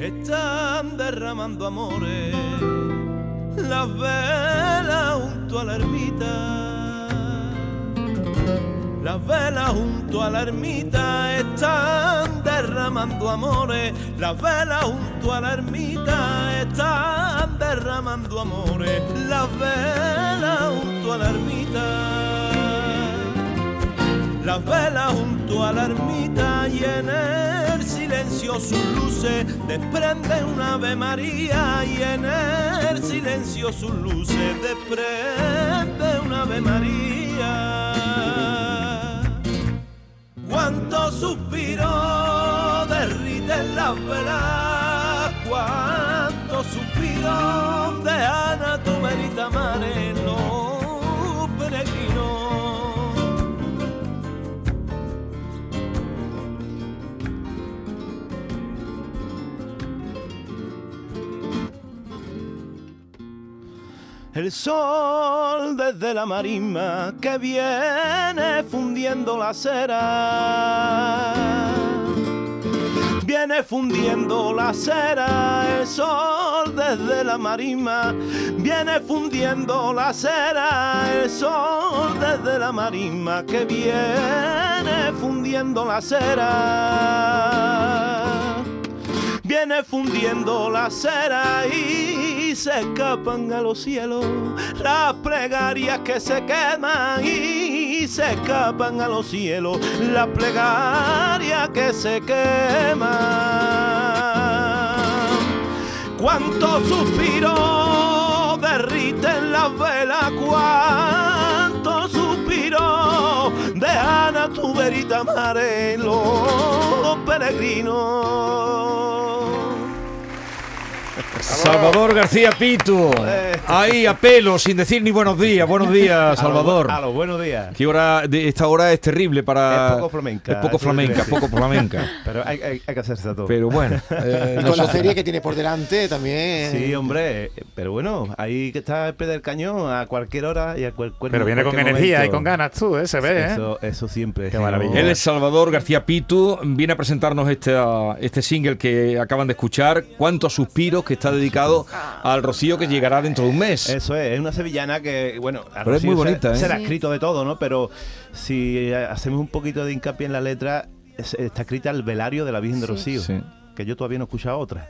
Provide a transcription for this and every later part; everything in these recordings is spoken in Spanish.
están derramando amores, las velas junto a la ermita. Las velas junto a la ermita están derramando amores. Las velas junto a la ermita están derramando amores. Las velas junto a la ermita las velas junto a la ermita y en el silencio sus luces desprende una Ave María y en el silencio sus luces desprende una Ave María. Cuánto suspiro derriten las velas, cuánto suspiro de Ana tu verita mare, El sol desde la marisma que viene fundiendo la cera. Viene fundiendo la cera, el sol desde la marisma. Viene fundiendo la cera, el sol desde la marisma que viene fundiendo la cera viene fundiendo la cera y se escapan a los cielos las plegarias que se queman y se escapan a los cielos las plegarias que se queman. Cuántos suspiros derriten las velas, cuántos suspiros dejan a tu verita mare los peregrinos. Salvador García Pitu. Eh. Ahí a pelo, sin decir ni buenos días. Buenos días, Salvador. A los buenos días. ¿Qué hora de esta hora es terrible para. Es poco flamenca, Es poco eso flamenca, poco flamenca. Pero hay, hay- hay que hacerse a todo. Pero bueno. eh, Y con la serie que tiene por delante también. Sí, hombre, eh, pero bueno, ahí que está el pie del cañón a cualquier hora y a cual- cual- Pero viene con cualquier energía y momento. con ganas tú, ¿eh? Se ve, ¿eh? Eso, eso siempre. Qué maravilla. Él es Salvador García Pitu, viene a presentarnos este, este single que acaban de escuchar, Cuántos suspiros, que está dedicado al Rocío que llegará dentro de un mes. Eso es, es una sevillana que, bueno, a Pero es muy se- bonita, ¿eh? Se la ha Sí. escrito de todo, ¿no? Pero si eh, hacemos un poquito de hincapié en la letra, es- está escrita el velario de la Virgen de. Rocío, Sí. que yo todavía no he escuchado otra.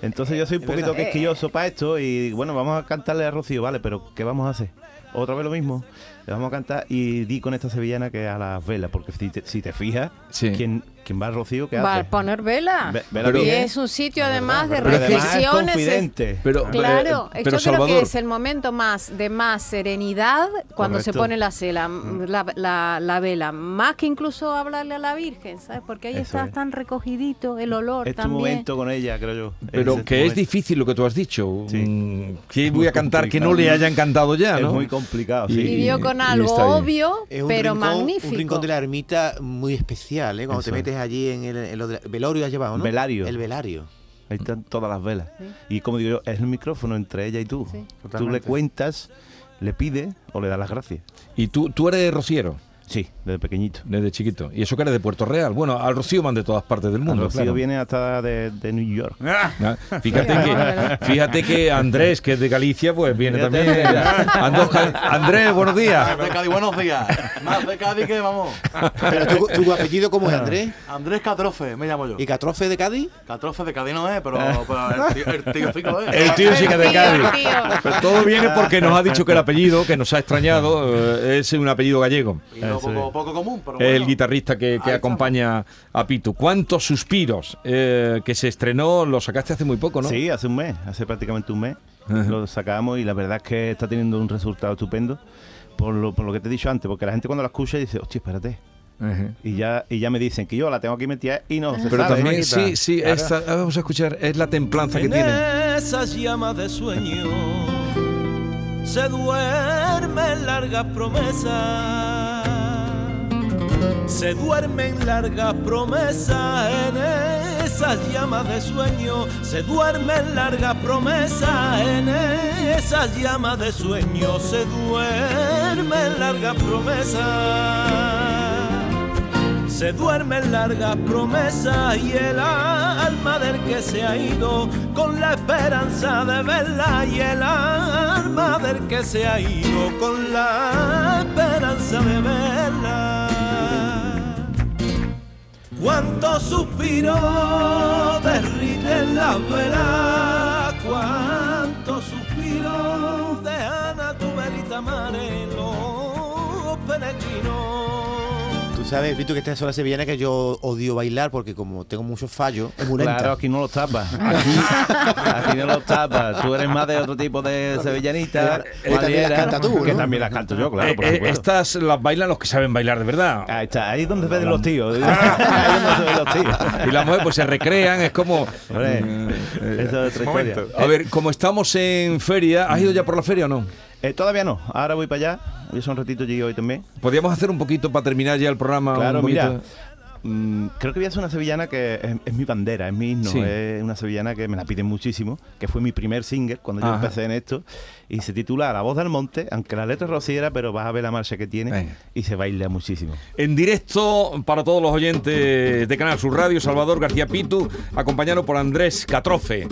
Entonces yo soy un poquito quisquilloso para esto y bueno, vamos a cantarle a Rocío, vale, pero ¿qué vamos a hacer? Otra vez lo mismo. Le vamos a cantar y di con esta sevillana que es a las velas, porque si te, si te fijas, Sí. ¿quién, quién va a Rocío? ¿Qué Va hace? a poner vela. Ve- vela Pero- y bien. es un sitio además de Pero además es reflexiones. es-. Pero, Claro, yo creo Salvador, que es el momento más de más serenidad cuando se Correcto. pone la, cela, la, la- la vela, más que incluso hablarle a la Virgen, ¿sabes? Porque ahí Eso está es. tan recogidito el olor es tu también. momento con ella, creo yo. pero que es momento. difícil lo que tú has dicho. Sí. Mm, ¿Qué Muy voy a cantar que no le complicado. haya encantado ya, Es no? muy complicado, Y- sí. Y dio con y algo está bien. obvio, Es un pero rincón, magnífico. Un rincón de la ermita muy especial, ¿eh? Cuando Eso te es. metes allí en el, en lo de- velorio has llevado, ¿no? Velario. El velario. Ahí están todas las velas. Y como digo yo, es el micrófono entre ella y tú. Sí. Tú le cuentas, le pides o le das las gracias. Y tú, tú eres rociero, Sí, desde pequeñito. desde chiquito. Y eso que eres de Puerto Real. Bueno, al Rocío van de todas partes del mundo. Rocío claro. viene hasta de, de New York. Ah, Fíjate que, bueno. fíjate que Andrés, que es de Galicia, pues viene Fíjate. también. Ando- Andrés, buenos días. de Cádiz, buenos días. Más de Cádiz que vamos. Pero tu, tu apellido, ¿cómo es, Andrés? Andrés Catrofe, me llamo yo. ¿Y Catrofe de Cádiz? Catrofe de Cádiz no es, pero, pero el, tío, el tío sí que es. El tío sí que es de Cádiz. Pero todo viene porque nos ha dicho que el apellido, que nos ha extrañado, eh, es un apellido gallego. Y no Poco, es. poco común, pero El bueno. guitarrista que, que acompaña a Pitu. ¿Cuántos suspiros? Eh, que se estrenó, lo sacaste hace muy poco, ¿no? Sí, hace un mes, hace prácticamente un mes. Ajá. Lo sacamos y la verdad es que está teniendo un resultado estupendo. Por lo, por lo que te he dicho antes, porque la gente cuando la escucha dice, hostia, espérate. Ajá. Y ya, y ya me dicen que yo la tengo aquí metida y no se Pero sabe. también, sí, sí, Claro. esta- ah, vamos a escuchar, es la templanza que En tiene. esas llamas de sueño se duermen largas promesas. Se duermen largas promesas en esas llamas de sueño. Se duermen largas promesas en esas llamas de sueño. Se duermen largas promesas. se duermen largas promesas y el alma del que se ha ido con la esperanza de verla y el alma del que se ha ido con la esperanza de verla. Cuántos suspiros derriten las velas, cuántos suspiros dejan a tu verita los peregrinos. Sabes, Vito, que esta es la sevillana que yo odio bailar porque como tengo muchos fallos, es muy lenta. Claro, aquí no los tapas. Aquí, aquí no los tapas. Tú eres más de otro tipo de sevillanita. Eh, también las cualquiera, canta tú, Que ¿no? también las canto yo, claro, por Eh, eh, supuesto. estas las bailan los que saben bailar de verdad. Ahí está, ahí es donde se ven los tíos. Ahí es donde se ven los tíos. Y las mujeres pues se recrean, es como... Hombre, Mm, eso es otra historia. A ver, como estamos en feria, ¿has ido ya por la feria o no? Eh, todavía no, ahora voy para allá. Yo son un ratito llegué hoy también. Podríamos hacer un poquito para terminar ya el programa. Claro, mira. mm, creo que voy a hacer una sevillana que es, es mi bandera, es mi himno. Sí. Es una sevillana que me la piden muchísimo, que fue mi primer single cuando yo empecé en esto. Y se titula La voz del monte, aunque la letra es rociera, pero vas a ver la marcha que tiene Venga. y se baila muchísimo. En directo para todos los oyentes de Canal Sur Radio, Salvador García Pitu, acompañado por Andrés Catrofe.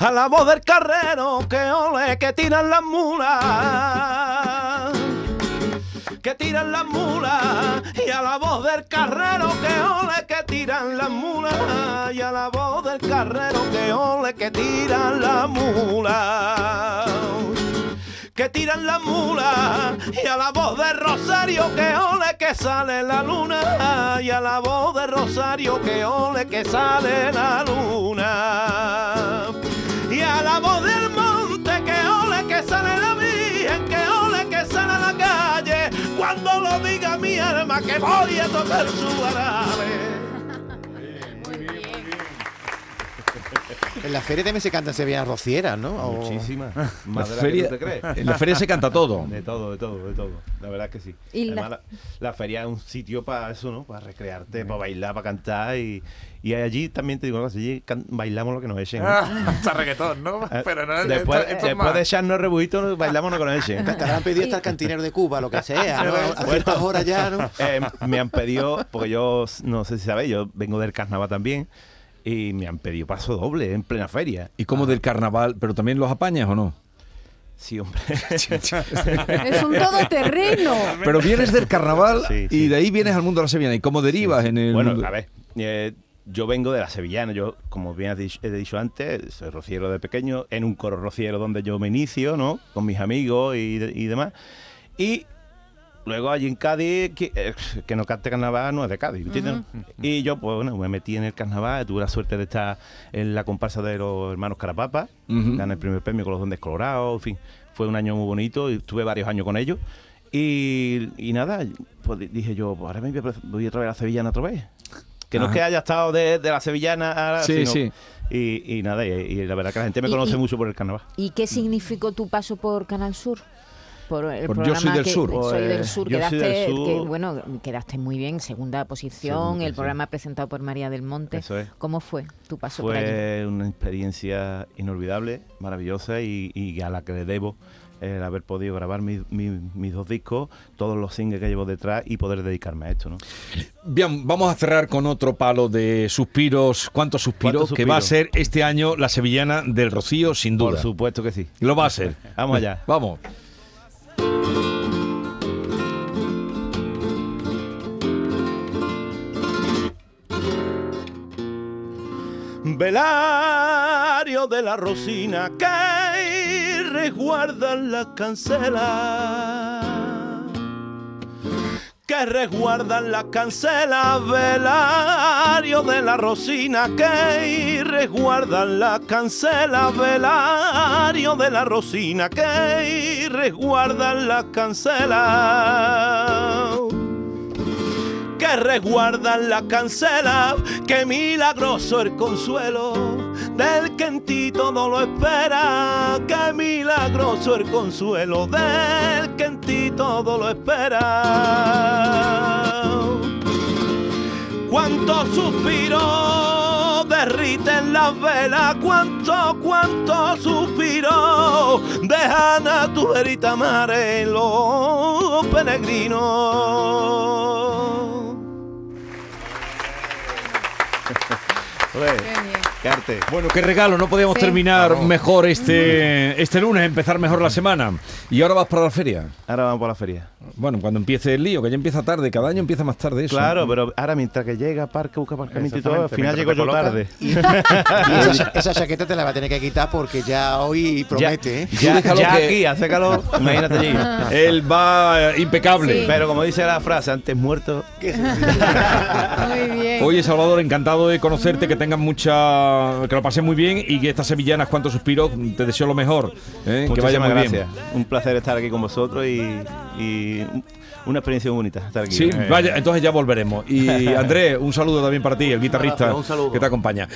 A la voz del carrero que ole que tiran las mulas que tiran las mulas y a la voz del carrero que ole que tiran las mulas y a la voz del carrero que ole que tiran las mulas que tiran las mulas y a la voz de Rosario que ole que sale la luna. Y a la voz de Rosario que ole que sale la luna a la voz del monte que ole que sale la virgen que ole que sale la calle. Cuando lo diga mi alma que voy a tocar su árabe En la feria también se cantan sevillanas rocieras, ¿no? O- Muchísimas. La Más de las feria, que tú te crees. en la feria se canta todo. De todo, de todo, de todo. La verdad es que sí. Y la- Además, la... la feria es un sitio para eso, ¿no? Para recrearte, para bailar, para cantar. Y, y allí también te digo una cosa, allí bailamos lo que nos echen. ¿no? Hasta reggaetón, ¿no? Eh, Pero no, después, esto- esto es después más. de echarnos rebujitos, bailamos lo que nos echen. Te habrán pedido hasta el cantinero de Cuba, lo que sea, ¿no? A ciertas horas ya, ¿no? Eh, me han pedido, porque yo no sé si sabéis, yo vengo del carnaval también. Y me han pedido paso doble en plena feria. Y como del carnaval, pero también los apañas o no? Sí, hombre. Es un todoterreno. Pero vienes del carnaval Sí, y de ahí vienes al mundo de la sevillana. ¿Y cómo derivas en el Bueno, mundo? a ver, eh, yo vengo de la sevillana, yo, como bien he dicho antes, soy rociero de pequeño, en un coro rociero donde yo me inicio, ¿no? Con mis amigos y, y demás. Y luego allí en Cádiz, que, eh, que no cante carnaval no es de Cádiz, ¿entiendes? Y yo, pues bueno, me metí en el carnaval, tuve la suerte de estar en la comparsa de los hermanos Carapapa, gané el primer premio con los Dondes Colorados, en fin, fue un año muy bonito y estuve varios años con ellos. Y, y nada, pues di- dije yo, pues ahora me voy a, voy otra vez a la Sevillana otra vez. Que no es que haya estado de, de la Sevillana ahora, Sí, sino- sí. Y, y nada, y, y la verdad que la gente me conoce y- mucho por el carnaval. ¿Y qué significó tu paso por Canal Sur? Por el Por Yo programa soy del que- sur. Soy del Pues, sur. Yo soy Quedaste, del sur. que, bueno, quedaste muy bien, segunda posición, Segunda el programa presentado por María del Monte. Eso es. ¿Cómo fue tu paso por allí? Fue una experiencia inolvidable, maravillosa y, y a la que le debo el haber podido grabar mi- mi- mis dos discos, todos los singles que llevo detrás y poder dedicarme a esto, ¿no? Bien, vamos a cerrar con otro palo de suspiros. ¿Cuántos suspiros? ¿Cuántos Que va a ser este año la sevillana del Rocío, sin Por duda. supuesto que sí. Lo va a ser. Vamos allá. Vamos. Velario de la Rosina que resguardan las cancelas. Que resguardan las cancelas, velario de la Rosina, que resguardan las cancelas, velario de la Rosina, que resguardan las cancelas que resguardan la cancela, que milagroso el consuelo del que en ti todo lo espera, que milagroso el consuelo del que en ti todo lo espera. cuántos suspiros derriten las velas, cuánto, cuánto suspiro dejan a tu verita mare los peregrinos. Qué. Carte. Bueno, qué regalo, no podíamos Sí. terminar mejor este, este lunes, empezar mejor la semana. Y ahora vas para la feria. Ahora vamos por la feria. Bueno, cuando empiece el lío, que ya empieza tarde, cada año empieza más tarde eso. Claro, pero ahora mientras que llega parque, busca aparcamiento y todo, al final llego yo tarde. Y esa, esa chaqueta te la va a tener que quitar porque ya hoy promete, ¿eh? Ya, déjalo ya que- aquí hace calor, imagínate allí. Él va eh, impecable. Sí. Pero como dice la frase, antes muerto que Muy bien. Oye, Salvador, encantado de conocerte, que tengas mucha. Que lo pases muy bien y que estas sevillanas, cuantos suspiros, te deseo lo mejor. ¿eh? que vaya muy gracias. bien. Un placer estar aquí con vosotros y, y una experiencia muy bonita estar aquí. Sí, Eh, vaya, entonces ya volveremos. Y Andrés, un saludo también para ti, el guitarrista Un que te acompaña.